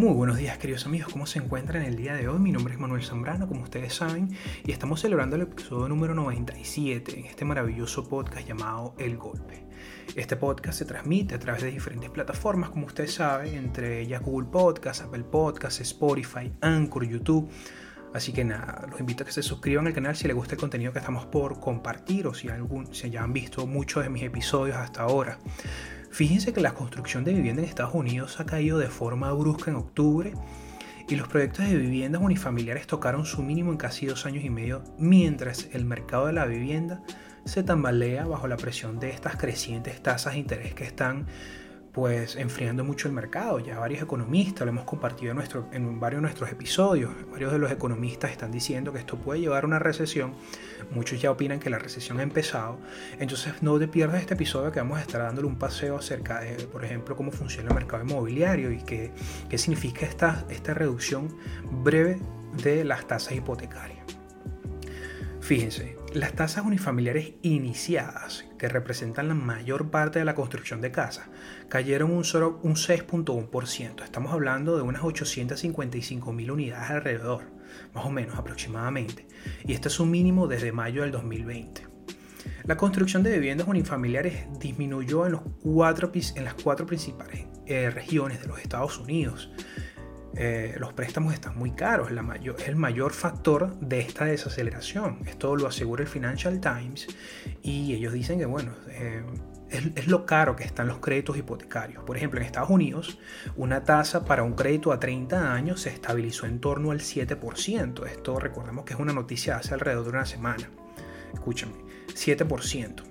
Muy buenos días queridos amigos, ¿cómo se encuentran el día de hoy? Mi nombre es Manuel Zambrano, como ustedes saben, y estamos celebrando el episodio número 97 en este maravilloso podcast llamado El Golpe. Este podcast se transmite a través de diferentes plataformas, como ustedes saben, entre ellas Google Podcast, Apple Podcast, Spotify, Anchor, YouTube. Así que nada, los invito a que se suscriban al canal si les gusta el contenido que estamos por compartir o si, algún, si ya han visto muchos de mis episodios hasta ahora. Fíjense que la construcción de vivienda en Estados Unidos ha caído de forma brusca en octubre y los proyectos de viviendas unifamiliares tocaron su mínimo en casi dos años y medio, mientras el mercado de la vivienda se tambalea bajo la presión de estas crecientes tasas de interés que están pues enfriando mucho el mercado. Ya varios economistas, lo hemos compartido en, varios de nuestros episodios, varios de los economistas están diciendo que esto puede llevar a una recesión. Muchos ya opinan que la recesión ha empezado. Entonces no te pierdas este episodio que vamos a estar dándole un paseo acerca de, por ejemplo, cómo funciona el mercado inmobiliario y qué, qué significa esta, esta reducción breve de las tasas hipotecarias. Fíjense, las tasas unifamiliares iniciadas, que representan la mayor parte de la construcción de casas, cayeron un, un 6.1%. Estamos hablando de unas 855 mil unidades alrededor, más o menos aproximadamente. Y este es un mínimo desde mayo del 2020. La construcción de viviendas unifamiliares disminuyó en, los cuatro, en las cuatro principales eh, regiones de los Estados Unidos eh, los préstamos están muy caros, es el mayor factor de esta desaceleración. Esto lo asegura el Financial Times y ellos dicen que, bueno, eh, es, lo caro que están los créditos hipotecarios. Por ejemplo, en Estados Unidos, una tasa para un crédito a 30 años se estabilizó en torno al 7%. Esto recordemos que es una noticia hace alrededor de una semana. Escúchame, 7%.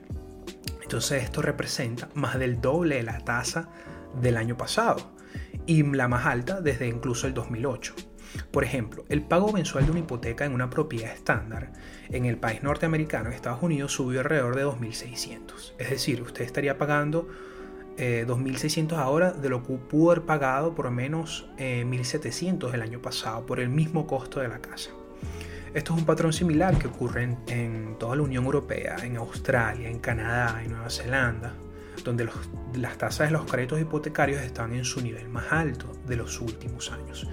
Entonces esto representa más del doble de la tasa del año pasado y la más alta desde incluso el 2008. Por ejemplo, el pago mensual de una hipoteca en una propiedad estándar en el país norteamericano, Estados Unidos, subió alrededor de 2.600. Es decir, usted estaría pagando 2.600 eh, ahora de lo que pudo haber pagado por menos 1.700 eh, el año pasado por el mismo costo de la casa. Esto es un patrón similar que ocurre en toda la Unión Europea, en Australia, en Canadá, en Nueva Zelanda, donde las tasas de los créditos hipotecarios están en su nivel más alto de los últimos años.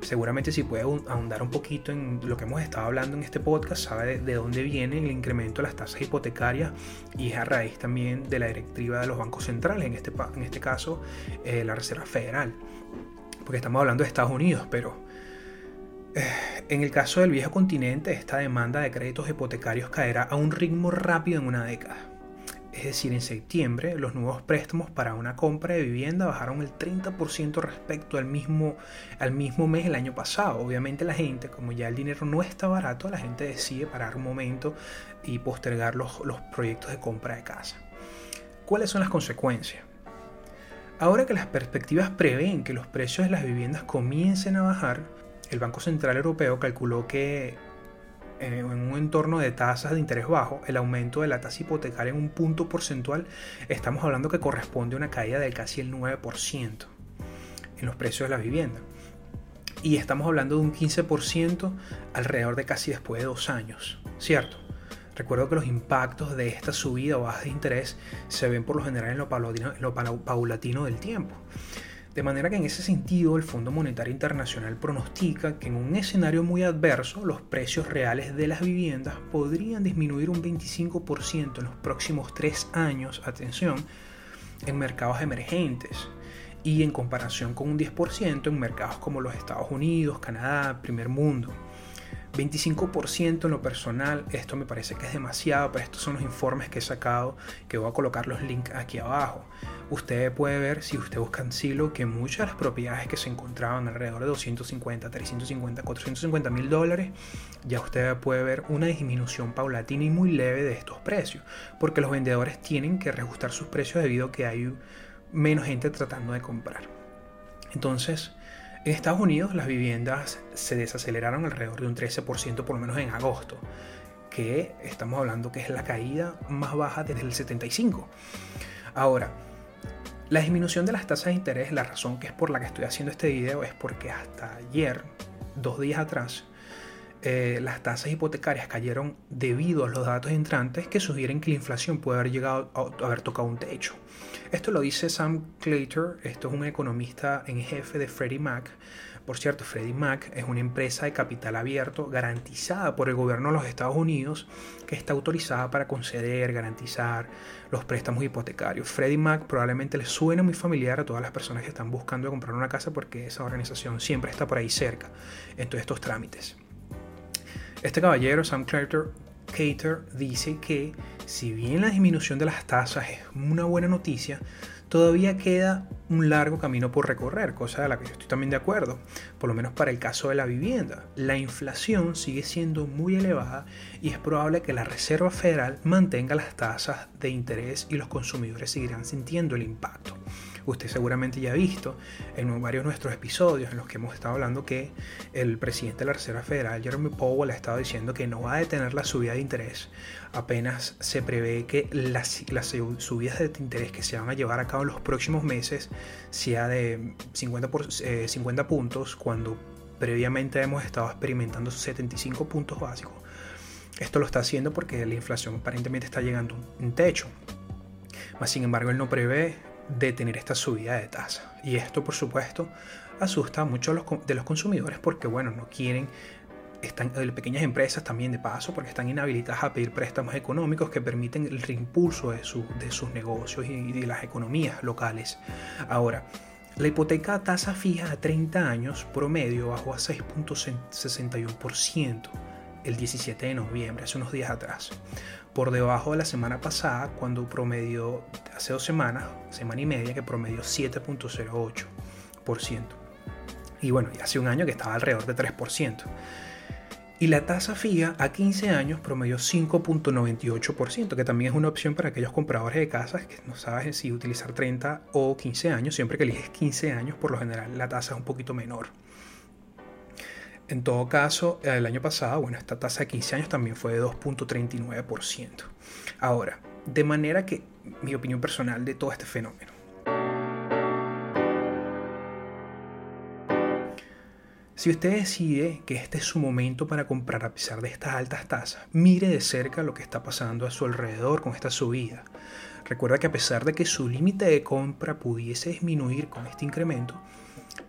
Seguramente si puede ahondar un poquito en lo que hemos estado hablando en este podcast, sabe de, dónde viene el incremento de las tasas hipotecarias y es a raíz también de la directiva de los bancos centrales, en este, en este caso eh, la Reserva Federal, porque estamos hablando de Estados Unidos, pero eh, en el caso del viejo continente, esta demanda de créditos hipotecarios caerá a un ritmo rápido en una década es decir, en septiembre, los nuevos préstamos para una compra de vivienda bajaron el 30% respecto al mismo, al mismo mes el año pasado. Obviamente la gente, como ya el dinero no está barato, la gente decide parar un momento y postergar los, los proyectos de compra de casa. ¿Cuáles son las consecuencias? Ahora que las perspectivas prevén que los precios de las viviendas comiencen a bajar, el Banco Central Europeo calculó que en un entorno de tasas de interés bajo, el aumento de la tasa hipotecaria en un punto porcentual, estamos hablando que corresponde a una caída de casi el 9% en los precios de la vivienda. Y estamos hablando de un 15% alrededor de casi después de dos años, ¿cierto? Recuerdo que los impactos de esta subida o baja de interés se ven por lo general en lo en lo paulatino del tiempo. De manera que en ese sentido el Fondo Monetario Internacional pronostica que en un escenario muy adverso los precios reales de las viviendas podrían disminuir un 25% en los próximos tres años, atención, en mercados emergentes y en comparación con un 10% en mercados como los Estados Unidos, Canadá, primer mundo. 25% en lo personal, esto me parece que es demasiado, pero estos son los informes que he sacado, que voy a colocar los links aquí abajo. Usted puede ver, si usted busca en Silo, que muchas de las propiedades que se encontraban alrededor de 250, 350, 450 mil dólares, ya usted puede ver una disminución paulatina y muy leve de estos precios, porque los vendedores tienen que reajustar sus precios debido a que hay menos gente tratando de comprar. Entonces, en Estados Unidos las viviendas se desaceleraron alrededor de un 13% por lo menos en agosto, que estamos hablando que es la caída más baja desde el 75. Ahora, la disminución de las tasas de interés, la razón que es por la que estoy haciendo este video es porque hasta ayer, dos días atrás, eh, las tasas hipotecarias cayeron debido a los datos entrantes que sugieren que la inflación puede haber llegado a haber tocado un techo. Esto lo dice Sam Claytor, esto es un economista en jefe de Freddie Mac. Por cierto, Freddie Mac es una empresa de capital abierto garantizada por el gobierno de los Estados Unidos que está autorizada para conceder, garantizar los préstamos hipotecarios. Freddie Mac probablemente le suene muy familiar a todas las personas que están buscando comprar una casa porque esa organización siempre está por ahí cerca en todos estos trámites. Este caballero, Sam Claytor, Cater dice que si bien la disminución de las tasas es una buena noticia, todavía queda un largo camino por recorrer, cosa de la que yo estoy también de acuerdo, por lo menos para el caso de la vivienda. La inflación sigue siendo muy elevada y es probable que la Reserva Federal mantenga las tasas de interés y los consumidores seguirán sintiendo el impacto. Usted seguramente ya ha visto en varios de nuestros episodios en los que hemos estado hablando que el presidente de la Reserva Federal, Jeremy Powell, ha estado diciendo que no va a detener la subida de interés. Apenas se prevé que las, las subidas de interés que se van a llevar a cabo en los próximos meses sea de 50, por, 50 eh, puntos, cuando previamente hemos estado experimentando 75 puntos básicos. Esto lo está haciendo porque la inflación aparentemente está llegando a un techo. Sin embargo, él no prevé de tener esta subida de tasa. Y esto, por supuesto, asusta a muchos de los consumidores porque, bueno, no quieren, están eh, pequeñas empresas también de paso, porque están inhabilitadas a pedir préstamos económicos que permiten el reimpulso de, de sus negocios y de las economías locales. Ahora, la hipoteca a tasa fija a 30 años promedio bajó a 6.61% el 17 de noviembre, hace unos días atrás por debajo de la semana pasada, cuando promedió hace dos semanas, semana y media, que promedió 7.08%. Y bueno, y hace un año que estaba alrededor de 3%. Y la tasa fija a 15 años promedió 5.98%, que también es una opción para aquellos compradores de casas que no saben si utilizar 30 o 15 años. Siempre que eliges 15 años, por lo general la tasa es un poquito menor. En todo caso, el año pasado, bueno, esta tasa de 15 años también fue de 2.39%. Ahora, de manera que mi opinión personal de todo este fenómeno. Si usted decide que este es su momento para comprar a pesar de estas altas tasas, mire de cerca lo que está pasando a su alrededor con esta subida. Recuerda que a pesar de que su límite de compra pudiese disminuir con este incremento,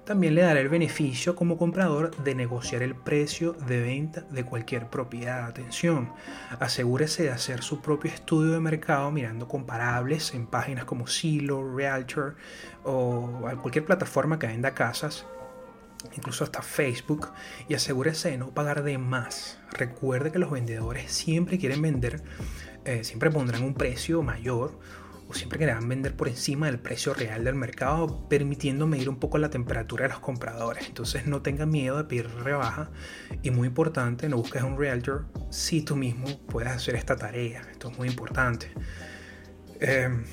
también le dará el beneficio como comprador de negociar el precio de venta de cualquier propiedad. Atención, asegúrese de hacer su propio estudio de mercado mirando comparables en páginas como Zillow, Realtor o cualquier plataforma que venda casas incluso hasta Facebook, y asegúrese de no pagar de más. Recuerde que los vendedores siempre quieren vender, eh, siempre pondrán un precio mayor o siempre querrán vender por encima del precio real del mercado, permitiendo medir un poco la temperatura de los compradores. Entonces no tengan miedo de pedir rebaja y muy importante, no busques un realtor si tú mismo puedes hacer esta tarea. Esto es muy importante. Em,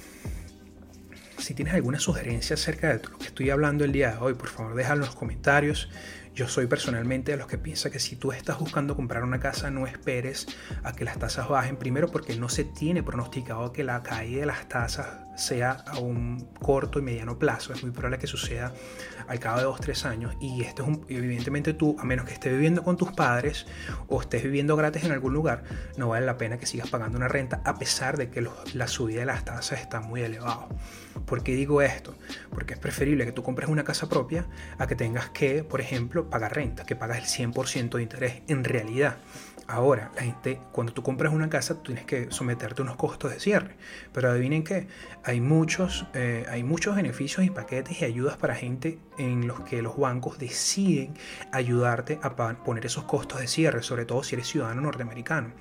si tienes alguna sugerencia acerca de lo que estoy hablando el día de hoy, por favor déjalo en los comentarios. Yo soy personalmente de los que piensa que si tú estás buscando comprar una casa, no esperes a que las tasas bajen. Primero porque no se tiene pronosticado que la caída de las tasas sea a un corto y mediano plazo. Es muy probable que suceda al cabo de 2-3 años. Y esto es un, evidentemente tú, a menos que estés viviendo con tus padres o estés viviendo gratis en algún lugar, no vale la pena que sigas pagando una renta a pesar de que la subida de las tasas está muy elevado. ¿Por qué digo esto? Porque es preferible que tú compres una casa propia a que tengas que, por ejemplo, pagar renta, que pagas el 100% de interés. En realidad, ahora, la gente, cuando tú compras una casa, tú tienes que someterte a unos costos de cierre. Pero adivinen que hay muchos, eh, hay muchos beneficios y paquetes y ayudas para gente en los que los bancos deciden ayudarte a poner esos costos de cierre, sobre todo si eres ciudadano norteamericano.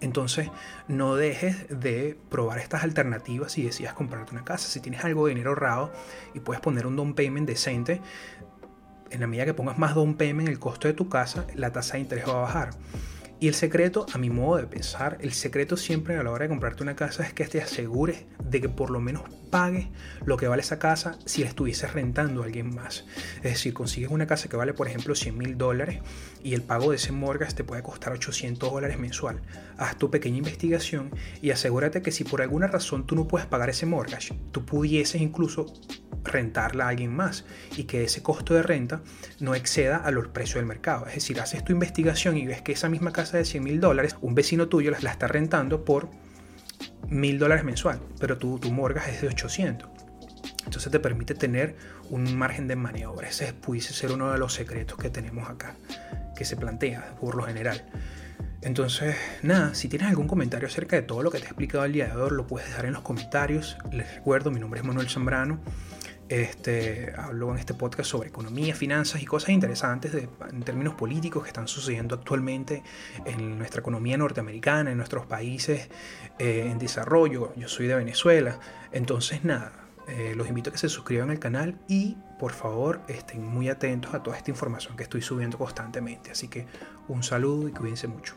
Entonces, no dejes de probar estas alternativas si decidas comprarte una casa. Si tienes algo de dinero ahorrado y puedes poner un down payment decente, en la medida que pongas más down payment en el costo de tu casa, la tasa de interés va a bajar. Y el secreto, a mi modo de pensar, el secreto siempre a la hora de comprarte una casa es que te asegures de que por lo menos pagues lo que vale esa casa si la estuvieses rentando a alguien más. Es decir, consigues una casa que vale, por ejemplo, 100 mil dólares y el pago de ese mortgage te puede costar 800 dólares mensual. Haz tu pequeña investigación y asegúrate que si por alguna razón tú no puedes pagar ese mortgage, tú pudieses incluso rentarla a alguien más y que ese costo de renta no exceda a los precios del mercado. Es decir, haces tu investigación y ves que esa misma casa de 100 mil dólares, un vecino tuyo la, está rentando por mil dólares mensual, pero tu, tu mortgage es de 800. Entonces te permite tener un margen de maniobra. Ese pudiese ser uno de los secretos que tenemos acá, que se plantea por lo general. Entonces, nada, si tienes algún comentario acerca de todo lo que te he explicado el día de hoy, lo puedes dejar en los comentarios. Les recuerdo, mi nombre es Manuel Zambrano. Este, hablo en este podcast sobre economía, finanzas y cosas interesantes en términos políticos que están sucediendo actualmente en nuestra economía norteamericana, en nuestros países eh, en desarrollo. Yo soy de Venezuela. Entonces, nada, eh, los invito a que se suscriban al canal y por favor estén muy atentos a toda esta información que estoy subiendo constantemente. Así que un saludo y cuídense mucho.